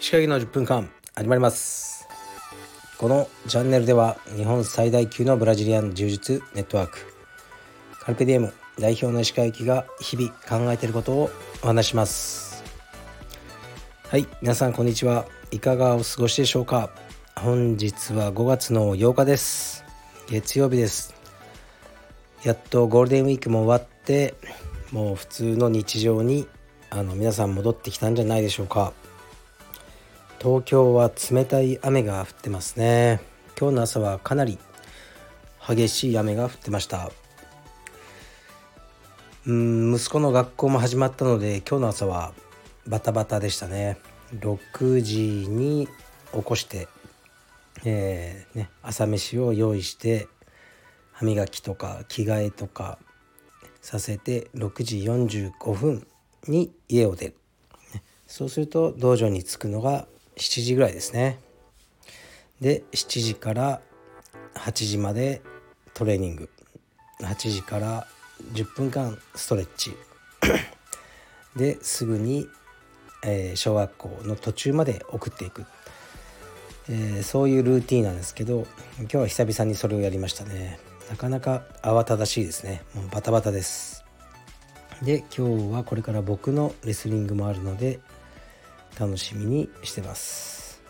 石垣の10分間始まります。このチャンネルでは日本最大級のブラジリアン柔術ネットワーク。カルペディエム代表の石垣が日々考えていることをお話します。はい皆さんこんにちは。いかがお過ごしでしょうか。本日は5月の8日です。月曜日です。やっとゴールデンウィークも終わってもう普通の日常にあの皆さん戻ってきたんじゃないでしょうか。東京は冷たい雨が降ってますね。今日の朝はかなり激しい雨が降ってました。うん息子の学校も始まったので今日の朝はバタバタでしたね。6時に起こして、えーね、朝飯を用意して歯磨きとか着替えとかさせて6時45分に家を出る。そうすると道場に着くのが7時ぐらいですね。で7時から8時までトレーニング。8時から10分間ストレッチ。ですぐに、えー、小学校の途中まで送っていく、えー、そういうルーティンなんですけど今日は久々にそれをやりましたね。なかなか慌ただしいですね。もうバタバタです。で今日はこれから僕のレスリングもあるので楽しみにしてます。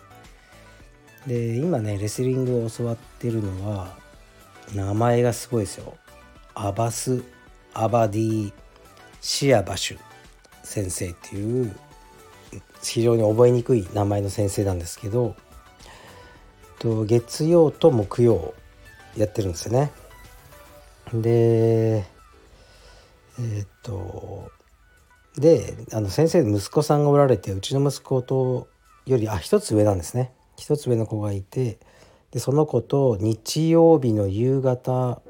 で今ねレスリングを教わってるのは名前がすごいですよ。アバス・アバディ・シアバシュ先生っていう非常に覚えにくい名前の先生なんですけどと月曜と木曜やってるんですよね。でえー、っとであの先生息子さんがおられてうちの息子とよりあ一つ上なんですね一つ上の子がいてでその子と日曜日の夕方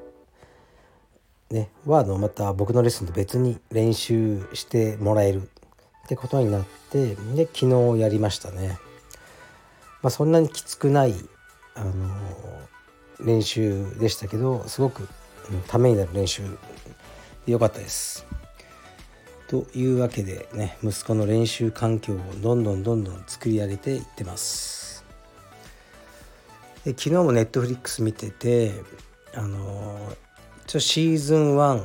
ねはあのまた僕のレッスンと別に練習してもらえるってことになってで昨日やりましたね。まあ、そんなにきつくないあの練習でしたけどすごくためになる練習でよかったです。というわけでね息子の練習環境をどんどんどんどん作り上げていってます。で昨日もネットフリックス見ててあのちょシーズン1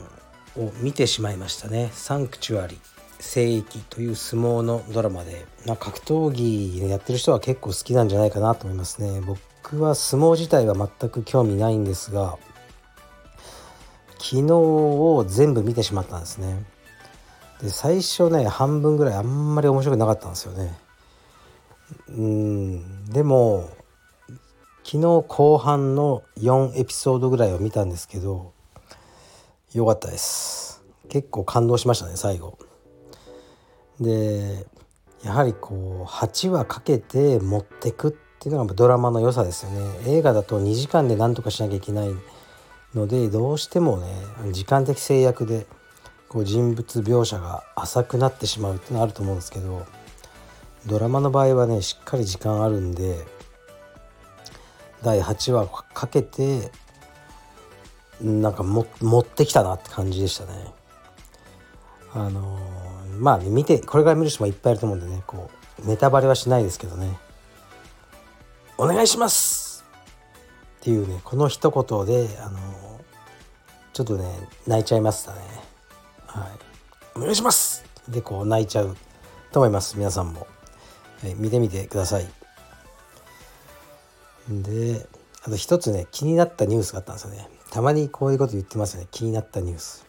を見てしまいましたね「サンクチュアリ聖域」という相撲のドラマで、まあ、格闘技やってる人は結構好きなんじゃないかなと思いますね。僕は相撲自体は全く興味ないんですが昨日を全部見てしまったんですね。で最初ね半分ぐらいあんまり面白くなかったんですよね。うん。でも昨日後半の4エピソードぐらいを見たんですけど良かったです。結構感動しましたね最後。でやはりこう8話かけて持ってくっていうのがドラマの良さですよね。映画だと2時間で何とかしなきゃいけないのでどうしてもね時間的制約でこう人物描写が浅くなってしまうっていうのはあると思うんですけどドラマの場合はねしっかり時間あるんで第8話かけてなんか持ってきたなって感じでしたね。あのー、まあ、見てこれから見る人もいっぱいいると思うんでねこうネタバレはしないですけどね「お願いします!」っていうねこの一言で、あの、ちょっとね泣いちゃいましたね。はい、お願いします！でこう泣いちゃうと思います皆さんも、はい、見てみてください。であと一つね気になったニュースがあったんですよね。たまにこういうこと言ってますよね。気になったニュース。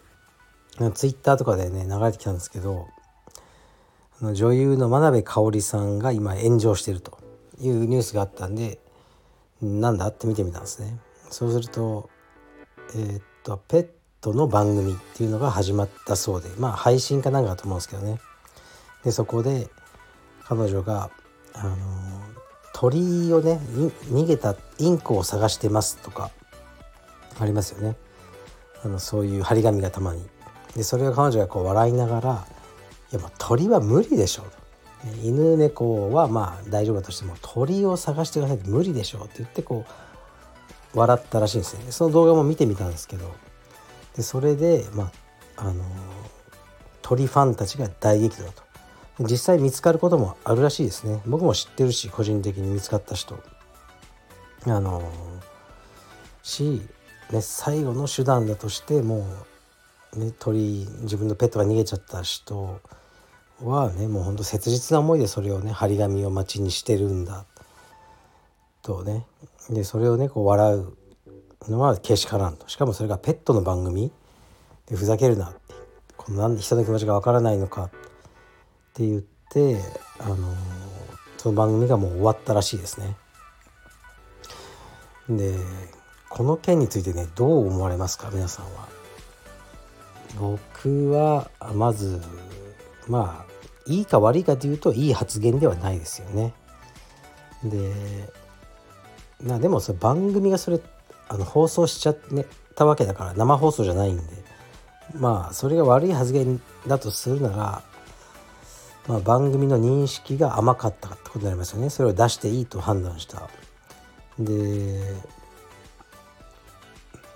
ツイッターとかでね流れてきたんですけどあの女優の真鍋かおりさんが今炎上してるというニュースがあったんでなんだ？って見てみたんですね。そうするとえー、っとペットの番組っていうのが始まったそうでまあ配信かなんかだと思うんですけどね。でそこで彼女があの鳥をね逃げたインコを探してますとかありますよね。あのそういう張り紙がたまに。でそれを彼女がこう笑いながら「いやもう鳥は無理でしょ」うと。犬猫はまあ大丈夫だとしても鳥を探してくださいって無理でしょうって言ってこう笑ったらしいんですね。その動画も見てみたんですけど。でそれでまああの鳥ファンたちが大激怒だと。実際見つかることもあるらしいですね。僕も知ってるし個人的に見つかった人。あのし、ね、最後の手段だとしてもう、ね、鳥自分のペットが逃げちゃった人。はねもうほんと切実な思いでそれをね張り紙を街にしてるんだ。とね。でそれをねこう笑うのはけしからんと。しかもそれがペットの番組。でふざけるなって。このなんで人の気持ちがわからないのか。って言ってあのその番組がもう終わったらしいですね。でこの件についてねどう思われますか？皆さんは。僕はまずまあいいか悪いかというといい発言ではないですよね。でなでもそれ番組がそれあの放送しちゃったわけだから生放送じゃないんでまあそれが悪い発言だとするなら、まあ、番組の認識が甘かったってことになりますよねそれを出していいと判断した。で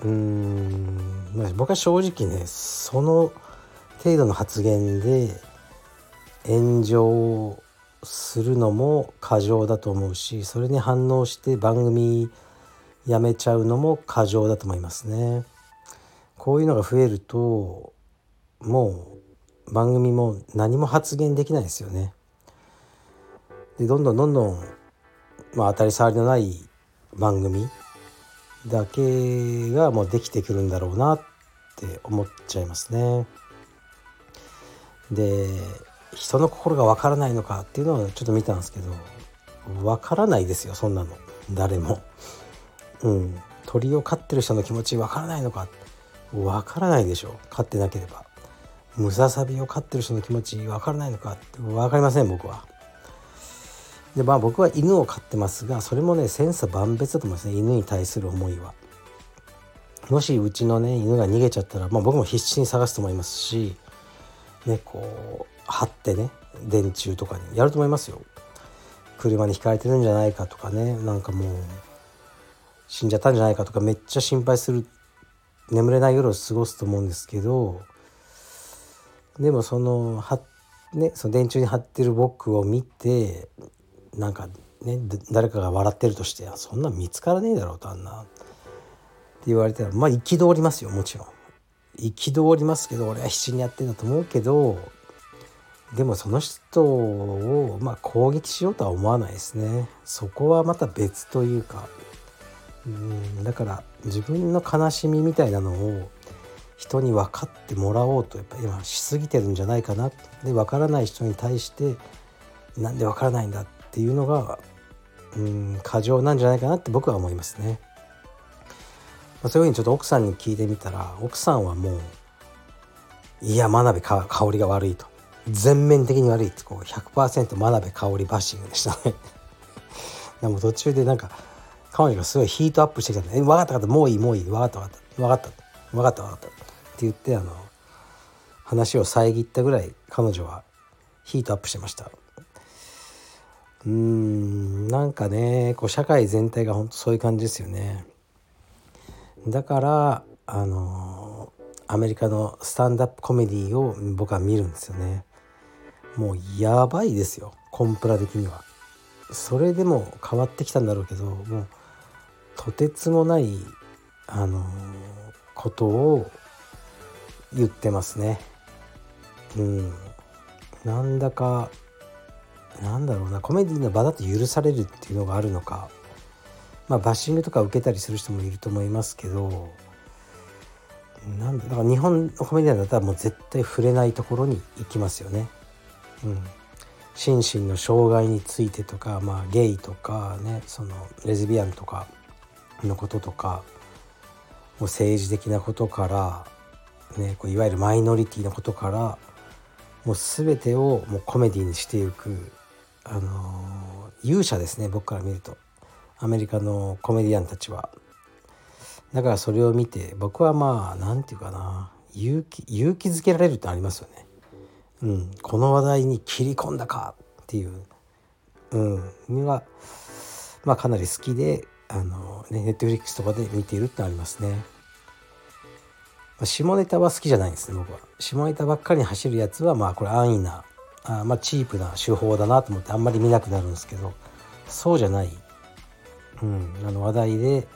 うんまあ僕は正直ねその程度の発言で炎上するのも過剰だと思うしそれに反応して番組やめちゃうのも過剰だと思いますね。こういうのが増えるともう番組も何も発言できないですよね。でどんどんどんどん、まあ、当たり障りのない番組だけがもうできてくるんだろうなって思っちゃいますね。で人の心がわからないのかっていうのはちょっと見たんですけどわからないですよそんなの誰も。うん、鳥を飼ってる人の気持ちわからないのかわからないでしょ飼ってなければ。ムササビを飼ってる人の気持ちわからないのかって分かりません僕は。でまあ僕は犬を飼ってますがそれもね千差万別だと思いますね犬に対する思いは。もしうちのね犬が逃げちゃったら、まあ、僕も必死に探すと思いますしねこ貼ってね電柱とかにやると思いますよ。車にひかれてるんじゃないかとかねなんかもう死んじゃったんじゃないかとかめっちゃ心配する眠れない夜を過ごすと思うんですけどでもそのは、ね、その電柱に貼ってる僕を見てなんかね誰かが笑ってるとしてそんな見つからねえだろうとあんなって言われたらまあ憤りますよもちろん憤りますけど俺は必死にやってんだと思うけどでもその人をまあ攻撃しようとは思わないですね。そこはまた別というか。うんだから自分の悲しみみたいなのを人に分かってもらおうとやっぱ今しすぎてるんじゃないかな。で分からない人に対してなんで分からないんだっていうのがうん過剰なんじゃないかなって僕は思いますね。まあ、そういうふうにちょっと奥さんに聞いてみたら奥さんはもう「いや真鍋か香りが悪い」と。全面的に悪いってこう100%真鍋香りバッシングでしたね でも途中でなんか彼女がすごいヒートアップしてきたんで「え分かった分かったもういいもういい分かった分かった分かった分かった分かった」って言ってあの話を遮ったぐらい彼女はヒートアップしてました。うーんなんかねこう社会全体が本当そういう感じですよね。だからあのアメリカのスタンダップコメディを僕は見るんですよね。もうやばいですよコンプラ的には。それでも変わってきたんだろうけどもうとてつもないあのことを言ってますね。うん、なんだかなんだろうなコメディの場だと許されるっていうのがあるのかまあバッシングとか受けたりする人もいると思いますけどなんだだから日本のコメディアンだったらもう絶対触れないところに行きますよね。うん、心身の障害についてとか、まあ、ゲイとかねそのレズビアンとかのこととかもう政治的なことから、ね、こういわゆるマイノリティのことからもう全てをもうコメディにしていく、あのー、勇者ですね僕から見るとアメリカのコメディアンたちは。だからそれを見て僕はまあ何て言うかな勇気勇気づけられるってありますよね。うん、この話題に切り込んだかっていう、うん、には、まあ、かなり好きであの、ね、ネットフリックスとかで見ているってありますね。下ネタは好きじゃないんですね僕は。下ネタばっかりに走るやつはまあこれ安易なあまあチープな手法だなと思ってあんまり見なくなるんですけどそうじゃない、うん、あの話題で、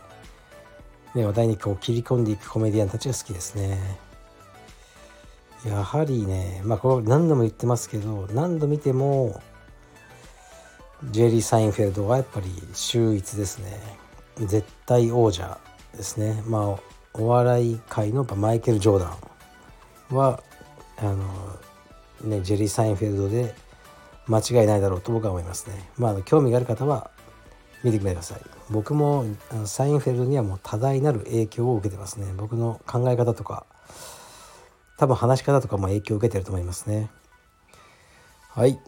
ね、話題にこう切り込んでいくコメディアンたちが好きですね。やはりねまあこれ何度も言ってますけど何度見てもジェリー・サインフェルドはやっぱり秀逸ですね絶対王者ですねまあお笑い界のマイケル・ジョーダンはあの、ね、ジェリー・サインフェルドで間違いないだろうと僕は思いますね。まあ、興味がある方は見てください。僕もサインフェルドにはもう多大なる影響を受けてますね。僕の考え方とか多分話し方とかも影響を受けてると思いますね。はい。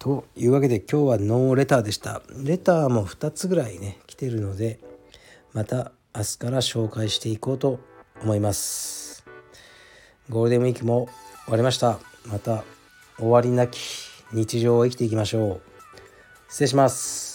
というわけで今日はノーレターでした。レターも2つぐらいね来てるのでまた明日から紹介していこうと思いますゴールデンウィークも終わりましたまた終わりなき日常を生きていきましょう失礼します